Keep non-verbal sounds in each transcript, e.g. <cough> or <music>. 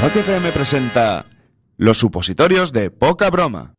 Rock FM presenta Los supositorios de poca broma.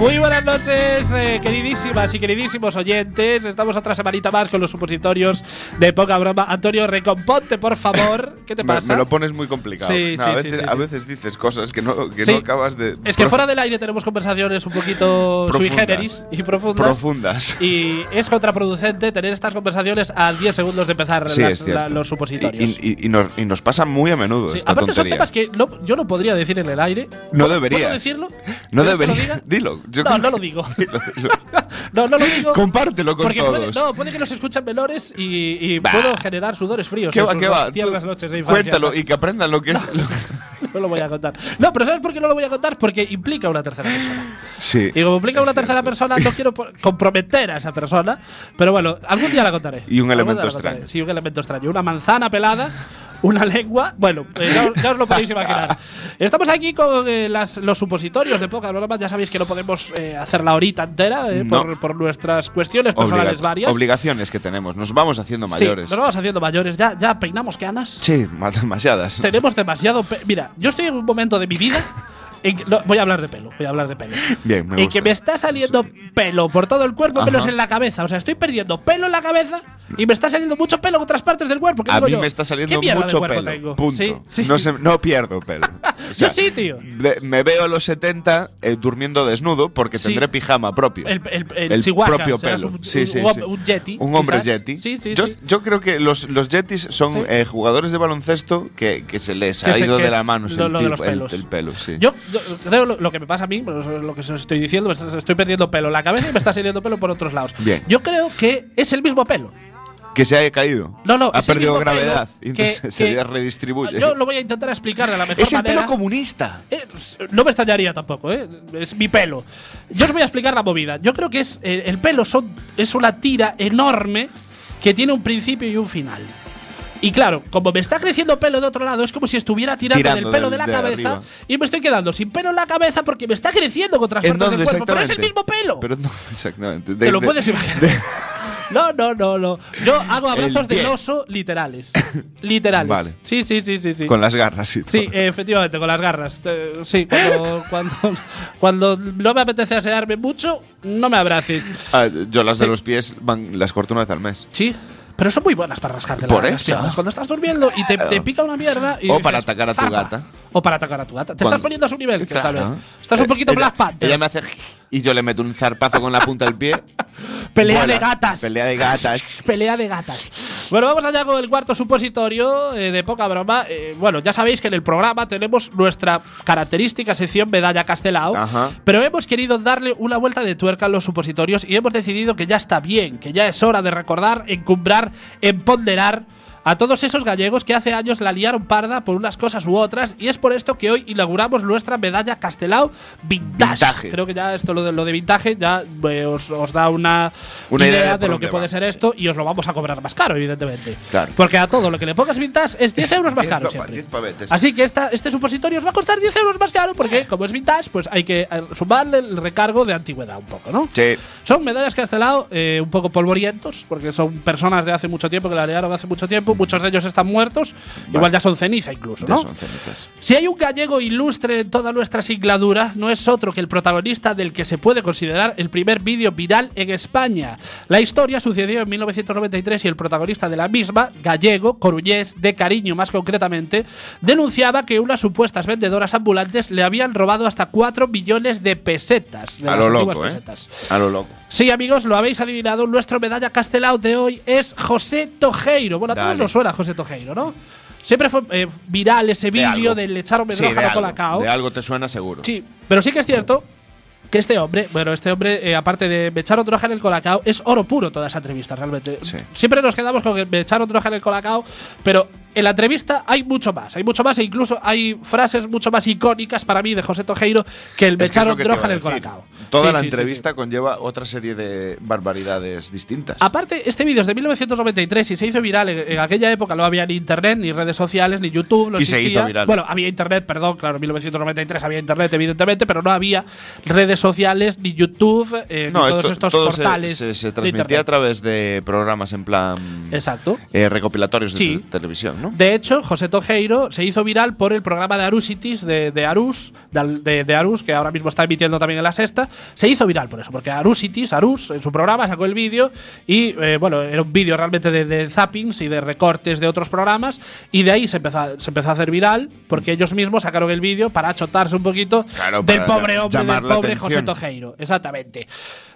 Muy buenas noches, eh, queridísimas y queridísimos oyentes. Estamos otra semanita más con los supositorios de poca broma. Antonio, recomponte, por favor. ¿Qué te Me, pasa? me lo pones muy complicado. Sí, No, sí, a, veces, sí, a veces dices cosas que no, que no acabas de. Es que fuera del aire tenemos conversaciones un poquito sui Profundas. generis y profundas. profundas. y es contraproducente tener estas conversaciones a 10 segundos de empezar Sí, las- la- los supositorios. Y, y- y nos, y nos pasa muy a menudo esta Aparte son tontería. temas que no- yo no podría decir en el aire. No ¿Puedo- deberías. ¿Puedo decirlo? No ¿Quieres que lo debería. Dilo. Yo No, creo no lo digo. <laughs> <laughs> No, no lo digo. Compártelo con porque puede, todos. no, puede que nos escuchen menores y, y puedo generar sudores fríos. ¿Qué va, qué va? tiernas noches de infancia. Cuéntalo y que aprendan lo que es. lo- <laughs> No lo voy a contar. No, pero ¿sabes por qué no lo voy a contar? Porque implica una tercera persona. Sí. Y como implica una Es tercera cierto. persona, no quiero comprometer a esa persona. Pero bueno, algún día la contaré. Y un Algún elemento extraño. Sí, un elemento extraño. Una manzana pelada, una lengua. Bueno, eh, ya, ya os lo podéis imaginar. Estamos aquí con eh, las- los supositorios de poca broma. Ya sabéis que no podemos eh, hacer la horita entera eh, No. por, por nuestras cuestiones personales Obliga- varias. Obligaciones que tenemos. Nos vamos haciendo Sí, mayores. nos vamos haciendo mayores. Ya, ya peinamos canas. Sí, ma- demasiadas. Tenemos demasiado. Mira, yo estoy en un momento de mi vida. <laughs> voy a hablar de pelo. Voy a hablar de pelo. Bien, me en gusta. que me está saliendo pelo por todo el cuerpo, pelos Ajá. en la cabeza. O sea, estoy perdiendo pelo en la cabeza y me está saliendo mucho pelo en otras partes del cuerpo. ¿Qué A digo mí yo? me está ¿Qué saliendo mucho pelo. tengo? Punto. Sí, sí. No, se- no pierdo pelo. <laughs> O sea, Yo sí, tío. de- me veo a los 70 eh, durmiendo desnudo porque tendré pijama propio. El, el, el chihuahua, propio pelo. Un, sí, un- sí, un, sí. un yeti. Un hombre yeti. Yo, creo que los, los yetis son eh, jugadores de baloncesto que, que se les Que ha ido de la mano el, pelo. Sí. Yo creo lo, lo que me pasa a mí, pues, lo que os estoy diciendo, me estoy perdiendo pelo en la cabeza y me está saliendo pelo por otros lados. Bien. Yo creo que es el mismo pelo. que se haya caído. No, no, ha perdido gravedad y que- entonces que- se redistribuye. Yo lo voy a intentar explicar de la mejor es el manera. pelo comunista. Eh, no me extrañaría tampoco, ¿eh? Es mi pelo. Yo os voy a explicar la movida. Yo creo que es eh, el pelo son, es una tira enorme que tiene un principio y un final. Y claro, como me está creciendo pelo de otro lado, es como si estuviera tirando, Tirando del pelo del- de la de cabeza arriba. y me estoy quedando sin pelo en la cabeza porque me está creciendo contra las ¿En partes del cuerpo. Pero es el mismo pelo. Pero no, <laughs> exactamente. Te De- lo de- puedes imaginar. <laughs> No, no, no, no. Yo hago abrazos de oso literales. Literales. Vale. Sí, sí, sí, sí, sí. Con las garras y todo. Sí, eh, efectivamente, con las garras. Eh, sí, cuando, <laughs> cuando, cuando no me apetece asearme mucho, no me abraces. Ah, yo las de Sí. los pies van, las corto una vez al mes. Sí, pero son muy buenas para rascarte Por las eso. piernas. Cuando estás durmiendo y te, te pica una mierda. Y O dices, para atacar a tu gata. O para atacar a tu gata. Te estás poniendo a su nivel, que tal vez. Estás un Eh, poquito ella- Black Panther. Ella me hace y yo le meto un zarpazo con la punta del pie. <laughs> Pelea Vuela. de gatas. Pelea de gatas. <laughs> Pelea de gatas. Bueno, vamos allá con el cuarto supositorio eh, de poca broma. Eh, bueno, ya sabéis que en el programa tenemos nuestra característica sección Medalla Castelao, Ajá. pero hemos querido darle una vuelta de tuerca a los supositorios y hemos decidido que ya está bien, que ya es hora de recordar, encumbrar, emponderar a todos esos gallegos que hace años la liaron parda por unas cosas u otras y es por esto que hoy inauguramos nuestra medalla Castelao Vintage. Vintage. Creo que ya esto lo de, lo de vintage ya eh, os, os da una, Una idea de lo que puede va, ser sí. esto y os lo vamos a cobrar más caro, evidentemente. Claro. Porque a todo lo que le pongas vintage es 10 euros más 10 caro siempre. 10 pavetes. Así que esta, este supositorio os va a costar 10 euros más caro porque como es vintage, pues hay que eh, sumarle el recargo de antigüedad un poco, ¿no? Sí. Son medallas lado eh, un poco polvorientos, porque son personas de hace mucho tiempo que la liaron hace mucho tiempo. Muchos de ellos están muertos, igual ya son ceniza incluso, son cenizas. Si hay un gallego ilustre en toda nuestra singladura, no es otro que el protagonista del que se puede considerar el primer vídeo viral en España. La historia sucedió en 1993 y el protagonista de la misma, gallego, coruñés, de cariño más concretamente, denunciaba que unas supuestas vendedoras ambulantes le habían robado hasta 4 millones de pesetas. De A las lo loco, ¿eh? pesetas. A lo loco. Sí, amigos, lo habéis adivinado. Nuestro medalla Castelao de hoy es José Tojeiro. Bueno, a todos nos suena José Tojeiro, ¿no? Siempre fue eh, viral ese vídeo del echar Sí, de a algo, Colacao. de algo te suena seguro. Sí, pero sí que es cierto que este hombre, bueno, este hombre, eh, aparte de me echaron droga en el colacao, es oro puro toda esa entrevista, realmente. Sí. Siempre nos quedamos con que me echaron droga en el colacao, pero En la entrevista hay mucho más, hay mucho más e incluso hay frases mucho más icónicas para mí de José Tojeiro que el me echaron droga en a el colacao. Toda Sí, la sí, sí, sí. entrevista conlleva otra serie de barbaridades distintas. Aparte, este vídeo es de 1993 y se hizo viral. En, en aquella época no había ni internet, ni redes sociales, ni YouTube. No Y se hizo viral. Bueno, había internet, perdón, claro, en 1993 había internet, evidentemente, pero no había redes sociales, ni YouTube, eh, no, ni todos esto- estos todo se- portales. se, se de transmitía a internet. través de programas en plan Exacto. eh, recopilatorios de Sí. De hecho, José Tojeiro se hizo viral por el programa de Arusitis de, de Arús, de, de- Arús, que ahora mismo está emitiendo también en la sexta. Se hizo viral por eso, porque Arusitis, Arús, en su programa sacó el vídeo y, eh, bueno, era un vídeo realmente de, de zappings y de recortes de otros programas y de ahí se empezó, a, se empezó a hacer viral porque ellos mismos sacaron el vídeo para achotarse un poquito Claro, del pobre hombre, del pobre. José Tojeiro. Exactamente.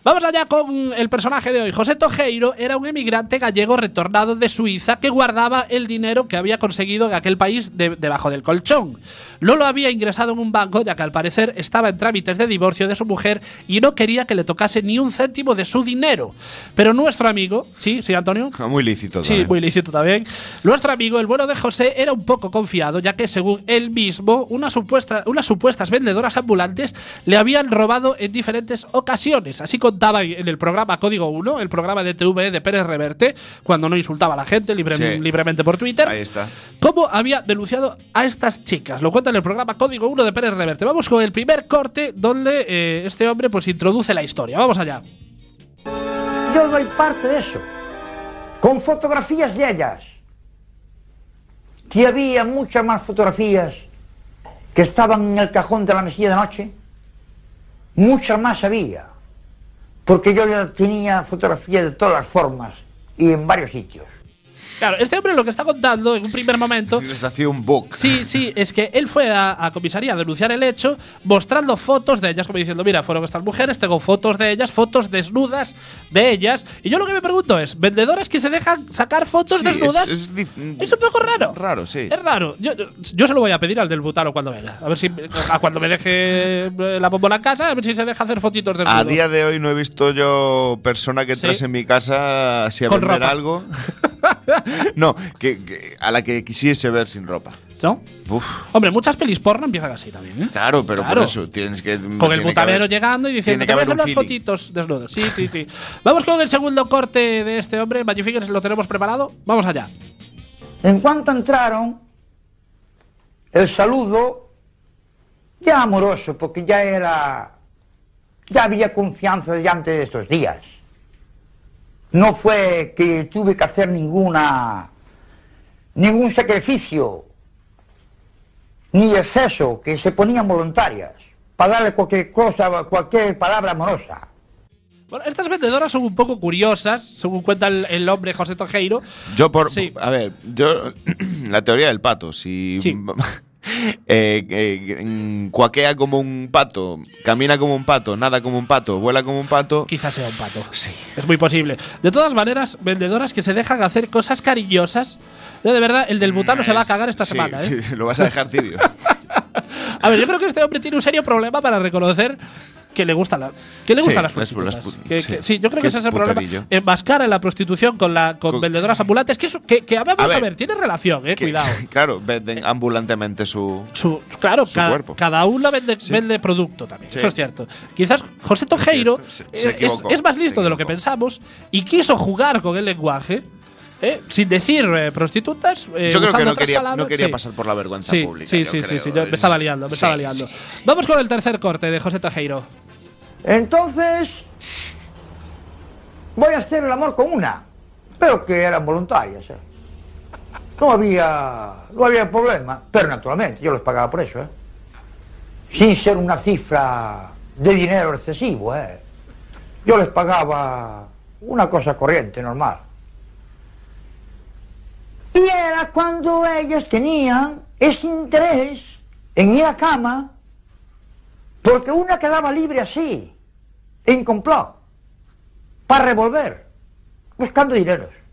Vamos allá con el personaje de hoy. José Tojeiro era un emigrante gallego retornado de Suiza que guardaba el dinero que había conseguido en aquel país de- debajo del colchón. No lo había ingresado en un banco ya que al parecer estaba en trámites de divorcio de su mujer y no quería que le tocase ni un céntimo de su dinero. Pero nuestro amigo, sí, sí, Antonio. Muy lícito. Sí, también. muy lícito también. Nuestro amigo, el bueno de José, era un poco confiado, ya que según él mismo, una supuesta, unas supuestas vendedoras ambulantes le habían robado en diferentes ocasiones. Así contaba en el programa Código 1, el programa de TV de Pérez Reverte, cuando no insultaba a la gente libre- Sí. libremente por Twitter. Ahí está. ¿Cómo había denunciado a estas chicas? Lo cuenta en el programa Código 1 de Pérez Reverte. Vamos con el primer corte donde eh, este hombre pues introduce la historia. Vamos allá. Yo doy parte de eso, con fotografías de ellas. Que había muchas más fotografías que estaban en el cajón de la mesilla de noche. Muchas más había. Porque yo tenía fotografías de todas las formas y en varios sitios. Claro, este hombre lo que está contando en un primer momento Sí, les hacía un book. Sí, sí, es que él fue a, a comisaría a denunciar el hecho, mostrando fotos de ellas, como diciendo, mira, fueron estas mujeres, tengo fotos de ellas, fotos desnudas de ellas. Y yo lo que me pregunto es, ¿vendedores que se dejan sacar fotos Sí, desnudas? Es, es Es un poco raro. Raro, sí. Es raro. Yo, yo se lo voy a pedir al del butano cuando venga. A ver si a cuando me deje eh, la bombola en casa, a ver si se deja hacer fotitos desnudos. A día de hoy no he visto yo persona que Sí. entrase en mi casa si a Con vender ropa. algo. <laughs> <laughs> no, que, que- a la que quisiese ver sin ropa. ¿No? Uf, Hombre, muchas pelis porno empiezan así también, ¿eh? claro, pero Claro. por eso tienes que. Con el butanero haber- llegando y diciendo tiene que que haber dejen un las feeling". fotitos desnudos. Sí, sí, sí. <laughs> Vamos con el segundo corte de este hombre. Magic Fingers, ¿lo tenemos preparado? Vamos allá. En cuanto entraron, el saludo ya amoroso, porque ya era, ya había confianza ya antes de estos días. No fue que tuve que hacer ninguna, ningún sacrificio, ni exceso, que se ponían voluntarias, para darle cualquier cosa, cualquier palabra amorosa. Bueno, estas vendedoras son un poco curiosas, según cuenta el, el hombre José Tojeiro. Yo por. Sí. A ver, yo. <clears throat> la teoría del pato. Si. Sí. <laughs> eh, eh, mm, cuaquea como un pato, camina como un pato, nada como un pato, vuela como un pato. Quizás sea un pato. Sí. Es muy posible. De todas maneras, vendedoras que se dejan hacer cosas cariñosas. Yo, de verdad, el del butano se va a cagar esta Sí, semana, ¿eh? sí, <laughs> lo vas a dejar tibio. <laughs> A ver, yo creo que este hombre tiene un serio problema para reconocer que le gustan la, que le Sí, gustan las prostitutas. las Que- sí. que- sí, yo creo Que ese es es el problema. Enmascara la prostitución con la con, Con- vendedoras ambulantes, que, es- que, que a ver, vamos a ver. tiene relación, eh, cuidado. <laughs> Claro, venden ambulantemente su. Su, claro, Su cada, cuerpo. cada uno vende, Sí. vende producto también. Eso es cierto. Quizás José Tojeiro es, equivocó, es más listo de lo que pensamos y quiso jugar con el lenguaje. eh, sin decir eh, prostitutas, eh, Yo creo que no quería, palabras, no quería sí. pasar por la vergüenza Sí, pública. sí, sí, sí, sí, yo me estaba liando, me Sí, estaba liando. Vamos con el tercer corte de José Tojeiro. Entonces, voy a hacer el amor con una, pero que eran voluntarias. ¿eh? No había, no había problema, pero naturalmente yo les pagaba por eso, ¿eh? sin ser una cifra de dinero excesivo. ¿eh? Yo les pagaba una cosa corriente, normal. Y era cuando ellas tenían ese interés en ir a cama porque una quedaba libre así, en complot, para revolver, buscando dineros.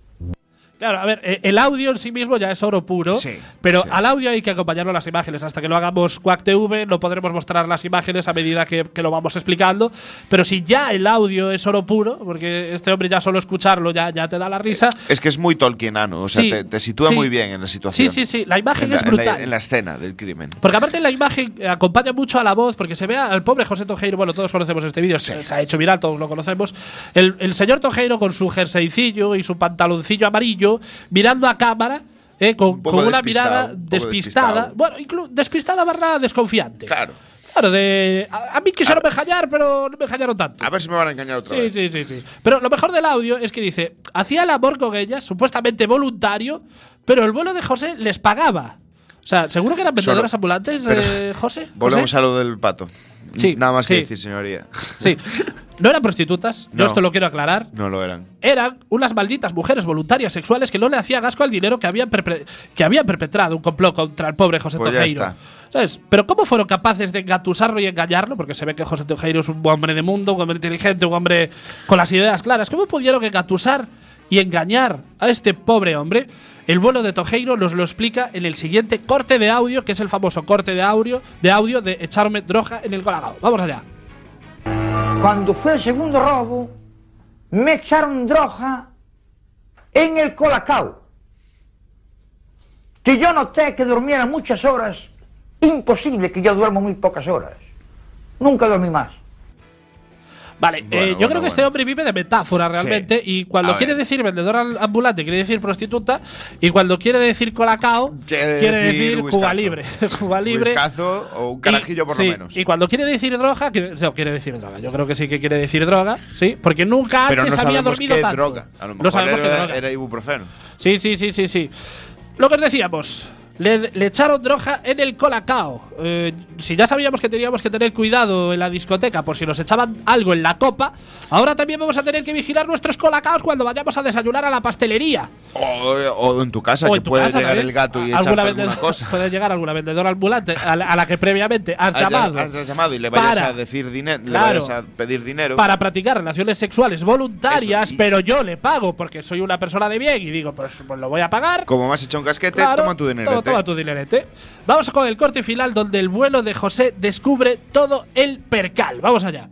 Claro, a ver, eh, el audio en sí mismo ya es oro puro, Sí, pero sí. al audio hay que acompañarlo las imágenes. Hasta que lo hagamos Quack TV no podremos mostrar las imágenes a medida que, que lo vamos explicando. Pero si ya el audio es oro puro, porque este hombre ya solo escucharlo ya, ya te da la risa. Es que es muy Tolkienano, o sea, Sí, te, te sitúa muy bien en la situación. Sí, sí, sí, la imagen En la- es en la- brutal. En la, escena del crimen. Porque aparte la imagen acompaña mucho a la voz, porque se ve al pobre José Tojeiro, bueno, todos conocemos este vídeo, se, se ha hecho viral, todos lo conocemos. El, el señor Tojeiro con su jerseycillo y su pantaloncillo amarillo, mirando a cámara, eh, con, Un poco con una mirada un despistada. despistado. Bueno, incluso despistada barra desconfiante. Claro. Claro, de. A, a mí quisieron engañar, pero no me engañaron tanto. A ver si me van a engañar otra Sí, vez. sí, sí, sí. Pero lo mejor del audio es que dice, hacía el amor con ellas, supuestamente voluntario, pero el vuelo de José les pagaba. O sea, seguro que eran vendedoras Solo- ambulantes, pero- eh, José. <laughs> Volvemos José? a lo del pato. Sí, Nada más que sí. decir, señoría. Sí. No eran prostitutas, yo No. esto lo quiero aclarar. No lo eran. Eran unas malditas mujeres voluntarias sexuales que no le hacían asco al dinero que habían, perpe- que habían perpetrado un complot contra el pobre José Pues ya Tojeiro. está. ¿Sabes? Pero ¿cómo fueron capaces de engatusarlo y engañarlo? Porque se ve que José Tojeiro es un hombre de mundo, un hombre inteligente, un hombre con las ideas claras. ¿Cómo pudieron engatusar y engañar a este pobre hombre? El vuelo de Tojeiro nos lo explica en el siguiente corte de audio, que es el famoso corte de audio de, audio de echarme droga en el colagado. Vamos allá. Cuando fue el segundo robo, me echaron droga en el colacao. Que yo noté que durmiera muchas horas. Imposible que yo duermo muy pocas horas. Nunca dormí más. Vale, Bueno, eh, yo bueno, creo que este hombre vive de metáfora realmente Sí. y cuando A quiere ver. decir vendedor ambulante quiere decir prostituta y cuando quiere decir colacao Quiere quiere, decir decir Cuba. Libre. <laughs> Cuba Libre. O un Y- carajillo por sí, lo menos. Y cuando quiere decir droga, quiere, no, quiere decir droga. Yo creo que sí que quiere decir droga, sí, porque nunca Pero antes no había sabemos dormido qué tanto. droga. A lo no mejor sabemos qué era, droga. era ibuprofeno. Sí, sí, sí, sí, sí. Lo que os decíamos, le, le echaron droga en el colacao. Eh, si ya sabíamos que teníamos que tener cuidado en la discoteca por si nos echaban algo en la copa, ahora también vamos a tener que vigilar nuestros colacaos cuando vayamos a desayunar a la pastelería. O, o en tu casa, O que tu puede casa llegar también. el gato y echarte alguna <laughs> cosa. Puede llegar alguna vendedora ambulante a la, a la que previamente has Has- llamado. has llamado y le vayas para- a decir dinero, le Claro. vayas a pedir dinero. para practicar relaciones sexuales voluntarias, Eso, pero yo le pago porque soy una persona de bien y digo, pues, pues lo voy a pagar. Como me has hecho un casquete, Claro, toma tu dinero. Toma, toma tu dinerete. Vamos con el corte final donde el vuelo de José descubre todo el percal. Vamos allá.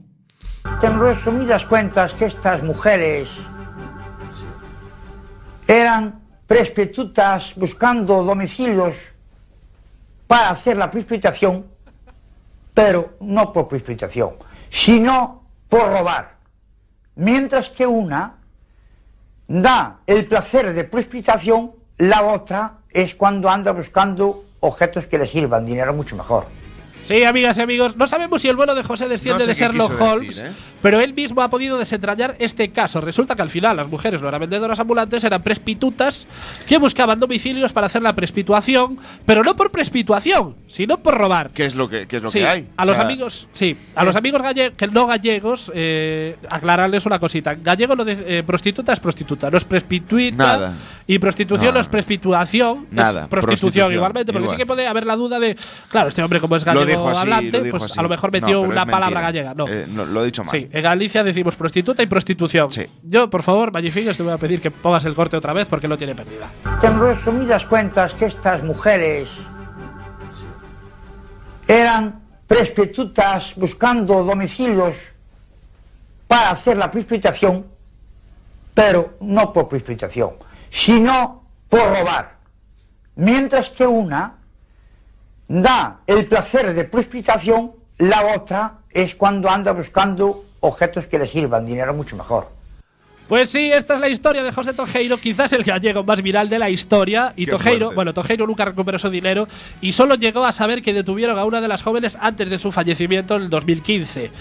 En resumidas cuentas, que estas mujeres eran prostitutas buscando domicilios para hacer la precipitación, pero no por precipitación, sino por robar. Mientras que una da el placer de precipitación, la otra es cuando anda buscando objetos que le sirvan, dinero mucho mejor. Sí, amigas y amigos, no sabemos si el vuelo de José desciende No sé de Sherlock Holmes, decir, ¿eh? pero él mismo ha podido desentrañar este caso. Resulta que al final las mujeres no eran vendedoras ambulantes, eran prestitutas que buscaban domicilios para hacer la prespituación, pero no por prespituación, sino por robar. ¿Qué es lo que, qué es lo Sí, que hay? A O los amigos, sí, a los amigos galle- que no gallegos, eh, aclararles una cosita. Gallego no de, eh, prostituta es prostituta, no es prespituita. Nada. Y prostitución No, no, es no. prespituación, Nada, es prostitución, prostitución, igualmente, porque igual. sí que puede haber la duda de, claro, este hombre como es Lo gallego dijo así, hablante, lo dijo pues así. a lo mejor metió una palabra gallega, no. Eh, no, lo he dicho mal. Sí, en Galicia decimos prostituta y prostitución. Sí. Yo, por favor, Magnificos, te voy a pedir que pongas el corte otra vez porque lo tiene perdida. En resumidas cuentas, que estas mujeres eran prostitutas buscando domicilios para hacer la precipitación, pero no por precipitación, sino por robar. Mientras que una da el placer de precipitación, la otra es cuando anda buscando objetos que le sirvan, dinero mucho mejor. Pues sí, esta es la historia de José Tojeiro, quizás el gallego más viral de la historia. Y Qué Tojeiro, fuerte. bueno, Tojeiro nunca recuperó su dinero y solo llegó a saber que detuvieron a una de las jóvenes antes de su fallecimiento en el 2015.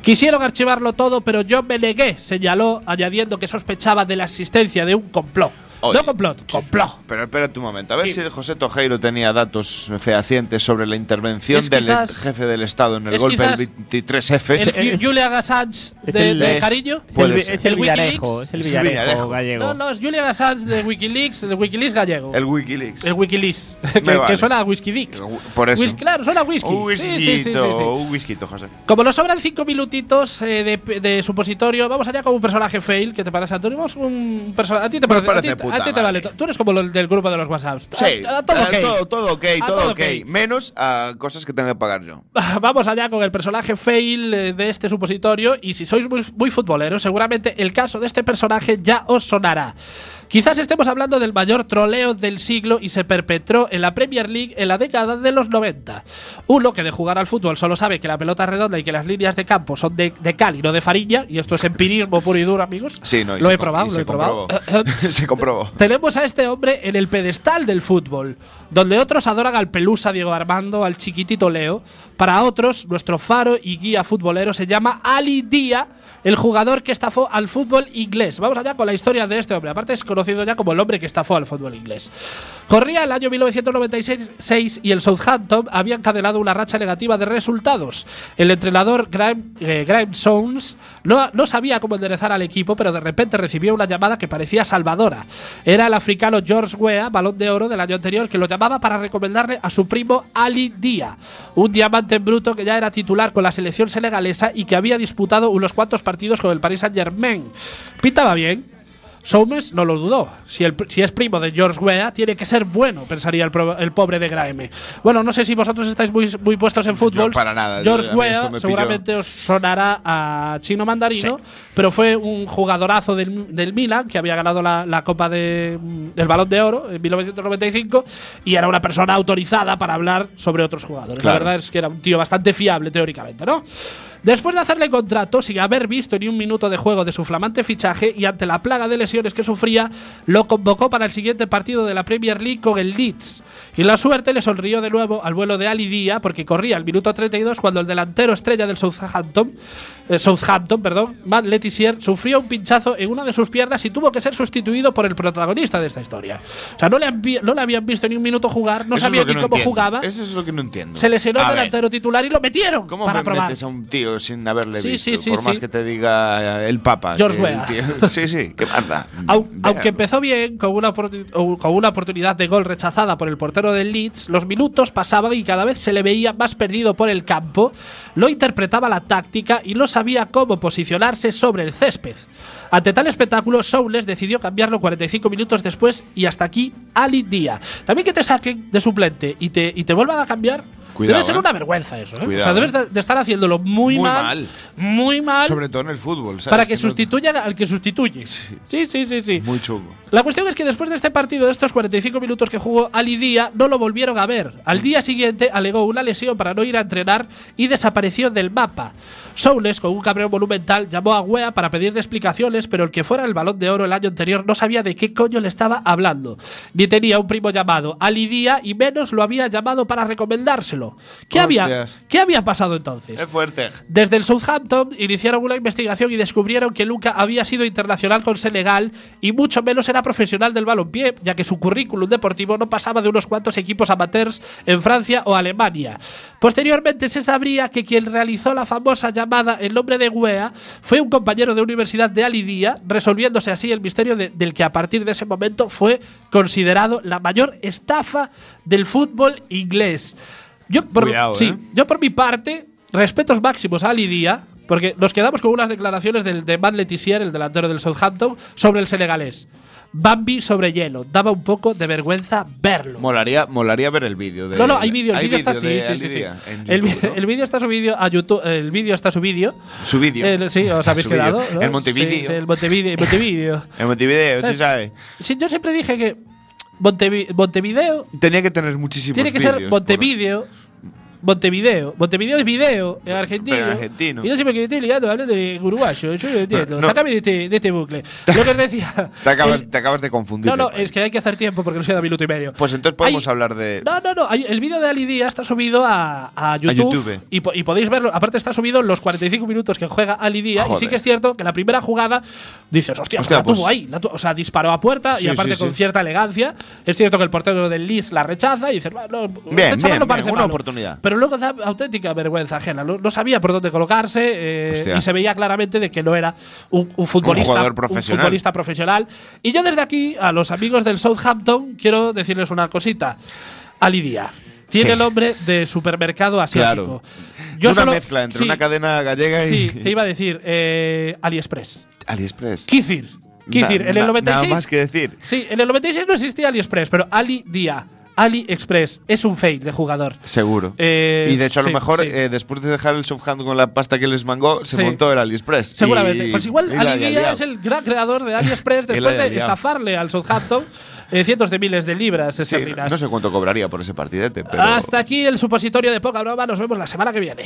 Quisieron archivarlo todo, pero yo me negué, señaló, añadiendo que sospechaba de la existencia de un complot. Oye, no complot, complot. Pero espérate un momento, a ver Sí. si el José Tojeiro tenía datos fehacientes sobre la intervención Es del quizás- jefe del Estado en el golpe del 23F. El Julian Assange de, el de de- cariño. Es el, es el El Villarejo, Wikileaks. es el Villarejo, Villarejo. gallego. No, no, es Julian Assange de Wikileaks, de Wikileaks gallego. El Wikileaks. El Wikileaks. <laughs> que, que vale. suena a Whisky Dick. Por eso. Whis- claro, suena a whisky. Un Sí, sí, whisky, sí, sí, sí. un whisky, José. Como nos sobran cinco minutitos eh, de, de supositorio, vamos allá con un personaje fail. ¿Qué te parece, Antonio? Un personaje. ¿A ti te parece? Puta a ti te vale Tú eres como el del grupo de los WhatsApps. Sí, A- a todo eh, ok. todo, todo ok, A todo todo ok. ok. Menos a cosas que tengo que pagar yo. <laughs> Vamos allá con el personaje fail eh, de este supositorio y si sois muy, muy futboleros, seguramente el caso de este personaje ya os sonará. Quizás estemos hablando del mayor troleo del siglo y se perpetró en la Premier League en la década de los 90. Uno que de jugar al fútbol solo sabe que la pelota es redonda y que las líneas de campo son de, de cal y no de farilla, y esto es empirismo puro y duro, amigos. <laughs> Sí, no, lo he probado, lo se he probado. <laughs> <laughs> se comprobó. Tenemos a este hombre en el pedestal del fútbol, donde otros adoran al pelusa Diego Armando, al chiquitito Leo. Para otros, nuestro faro y guía futbolero se llama Ali Dia, el jugador que estafó al fútbol inglés. Vamos allá con la historia de este hombre. Aparte es conocido ya como el hombre que estafó al fútbol inglés. Corría el año 1996 y el Southampton había encadenado una racha negativa de resultados. El entrenador Graham, eh, Graham no, no sabía cómo enderezar al equipo, pero de repente recibió una llamada que parecía salvadora. Era el africano George Weah, balón de oro del año anterior, que lo llamaba para recomendarle a su primo Ali Dia, un diamante en bruto que ya era titular con la selección senegalesa y que había disputado unos cuantos partidos con el Paris Saint Germain. Pintaba bien. Soames no lo dudó. Si, el- si es primo de George Weah, tiene que ser bueno, pensaría el, pro- el pobre de Graeme. Bueno, no sé si vosotros estáis muy, muy puestos en fútbol. para nada. George Weah me seguramente os sonará a chino mandarino, pero fue un jugadorazo del, del Milan que había ganado la, la Copa de- del Balón de Oro en 1995 y era una persona autorizada para hablar sobre otros jugadores. Claro. La verdad es que era un tío bastante fiable teóricamente, ¿no? Después de hacerle contrato, sin haber visto ni un minuto de juego de su flamante fichaje y ante la plaga de lesiones que sufría, lo convocó para el siguiente partido de la Premier League con el Leeds. Y la suerte le sonrió de nuevo al vuelo de Ali Dia porque corría el minuto 32 cuando el delantero estrella del Southampton, eh, Southampton, perdón, Matt Letizier, sufrió un pinchazo en una de sus piernas y tuvo que ser sustituido por el protagonista de esta historia. O sea, no le, han no le habían visto ni un minuto jugar, no Eso es sabía lo que ni no cómo entiendo. jugaba. Eso es lo que no entiendo. Se lesionó el delantero titular y lo metieron ¿Cómo para me probar. a un tío sin haberle Sí, visto? sí, sí, Por más que te diga el Papa. George Weah. tío- <laughs> Sí, sí, qué Véalo. aunque empezó bien, con una, con una oportunidad de gol rechazada por el portero del Leeds, los minutos pasaban y cada vez se le veía más perdido por el campo, no interpretaba la táctica y no sabía cómo posicionarse sobre el césped. Ante tal espectáculo, Soules decidió cambiarlo 45 minutos después y hasta aquí Ali Dia. También que te saquen de suplente y te, y te vuelvan a cambiar. Cuidado, debe ser eh. una vergüenza eso. ¿eh? o sea, debes eh. de, estar haciéndolo muy, Muy mal, mal. Muy mal. Sobre todo en el fútbol. ¿sabes? para que, no- sustituyan al que sustituyes. Sí, sí, sí, sí. Muy chungo. La cuestión es que después de este partido, de estos 45 minutos que jugó Ali Día, no lo volvieron a ver. Al día siguiente alegó una lesión para no ir a entrenar y desapareció del mapa. Soules, con un cabreo monumental, llamó a Wea para pedirle explicaciones, pero el que fuera el balón de oro el año anterior no sabía de qué coño le estaba hablando. Ni tenía un primo llamado Ali Día y menos lo había llamado para recomendárselo. ¿Qué, había. ¿qué había pasado entonces? Es fuerte. Desde el Southampton iniciaron una investigación y descubrieron que nunca había sido internacional con Senegal y mucho menos era profesional del balompié, ya que su currículum deportivo no pasaba de unos cuantos equipos amateurs en Francia o Alemania. Posteriormente se sabría que quien realizó la famosa llamada en nombre de Guea fue un compañero de universidad de Alidía, resolviéndose así el misterio de- del que a partir de ese momento fue considerado la mayor estafa del fútbol inglés. Yo por, Cuidado, sí, ¿eh? yo por mi parte, respetos máximos a Ali Dia, porque nos quedamos con unas declaraciones del, de Matt Letizier, el delantero del Southampton, sobre el senegalés. Bambi sobre hielo. Daba un poco de vergüenza verlo. Molaría, molaría ver el vídeo. de- no, no, hay vídeo. El vídeo está sí, sí, sí, El, el vídeo está subido a YouTube. El vídeo está subido. Su vídeo. El- sí, os habéis quedado. ¿no? En Montevideo. Sí, sí, el Montevideo. el <laughs> tú sabes. Sí, yo siempre dije que Montevi- Montevideo Tenía que tener muchísimos tiene que ser Montevideo. Montevideo. Montevideo es video en argentino. Pero en argentino. Y no sé por qué me estoy ligando hablando de uruguayo. Yo no entiendo. No. Sácame de este, de este bucle. <laughs> Lo que decía. Te acabas, el- te acabas de confundir. no, no, es que hay que hacer tiempo porque nos queda minuto y medio. Pues entonces podemos Hay- hablar de. No, no, no. hay- El vídeo de Ali Díaz está subido a, a YouTube. YouTube. Y, po- y podéis verlo. Aparte, está subido los 45 minutos que juega Ali Díaz. Y sí Joder. que es cierto que la primera jugada dices, hostia, Hostia, la tuvo pues- ahí. la tu- o sea, disparó a puerta Sí, y aparte sí, con sí. cierta elegancia. Es cierto que el portero del Leeds la rechaza y dices, bueno, Bien, este bien, no parece bien, una malo". oportunidad. Pero luego da auténtica vergüenza ajena. No, no sabía por dónde colocarse eh, y se veía claramente de que no era un, un futbolista, jugador profesional. futbolista profesional. Y yo desde aquí, a los amigos del Southampton, quiero decirles una cosita. Ali Díaz. Tiene Sí. el nombre de supermercado asiático. Claro. una solo- mezcla entre sí, una cadena gallega y. Sí, te iba a decir eh, AliExpress. AliExpress. Kizir. Quiero Na- en el 96. Nada más que decir. Sí, en el 96 no existía AliExpress, pero Ali Día. AliExpress es un fail de jugador. Seguro. Eh, y de hecho, a lo sí, mejor, sí. eh, después de dejar el Southampton con la pasta que les mangó, se Sí. montó el AliExpress. Seguramente. Y- pues igual y Ali es el gran creador de AliExpress <laughs> después de estafarle al Southampton eh, cientos de miles de libras Sí, esterlinas. no sé cuánto cobraría por ese partidete, pero. Hasta aquí el supositorio de poca broma. Nos vemos la semana que viene.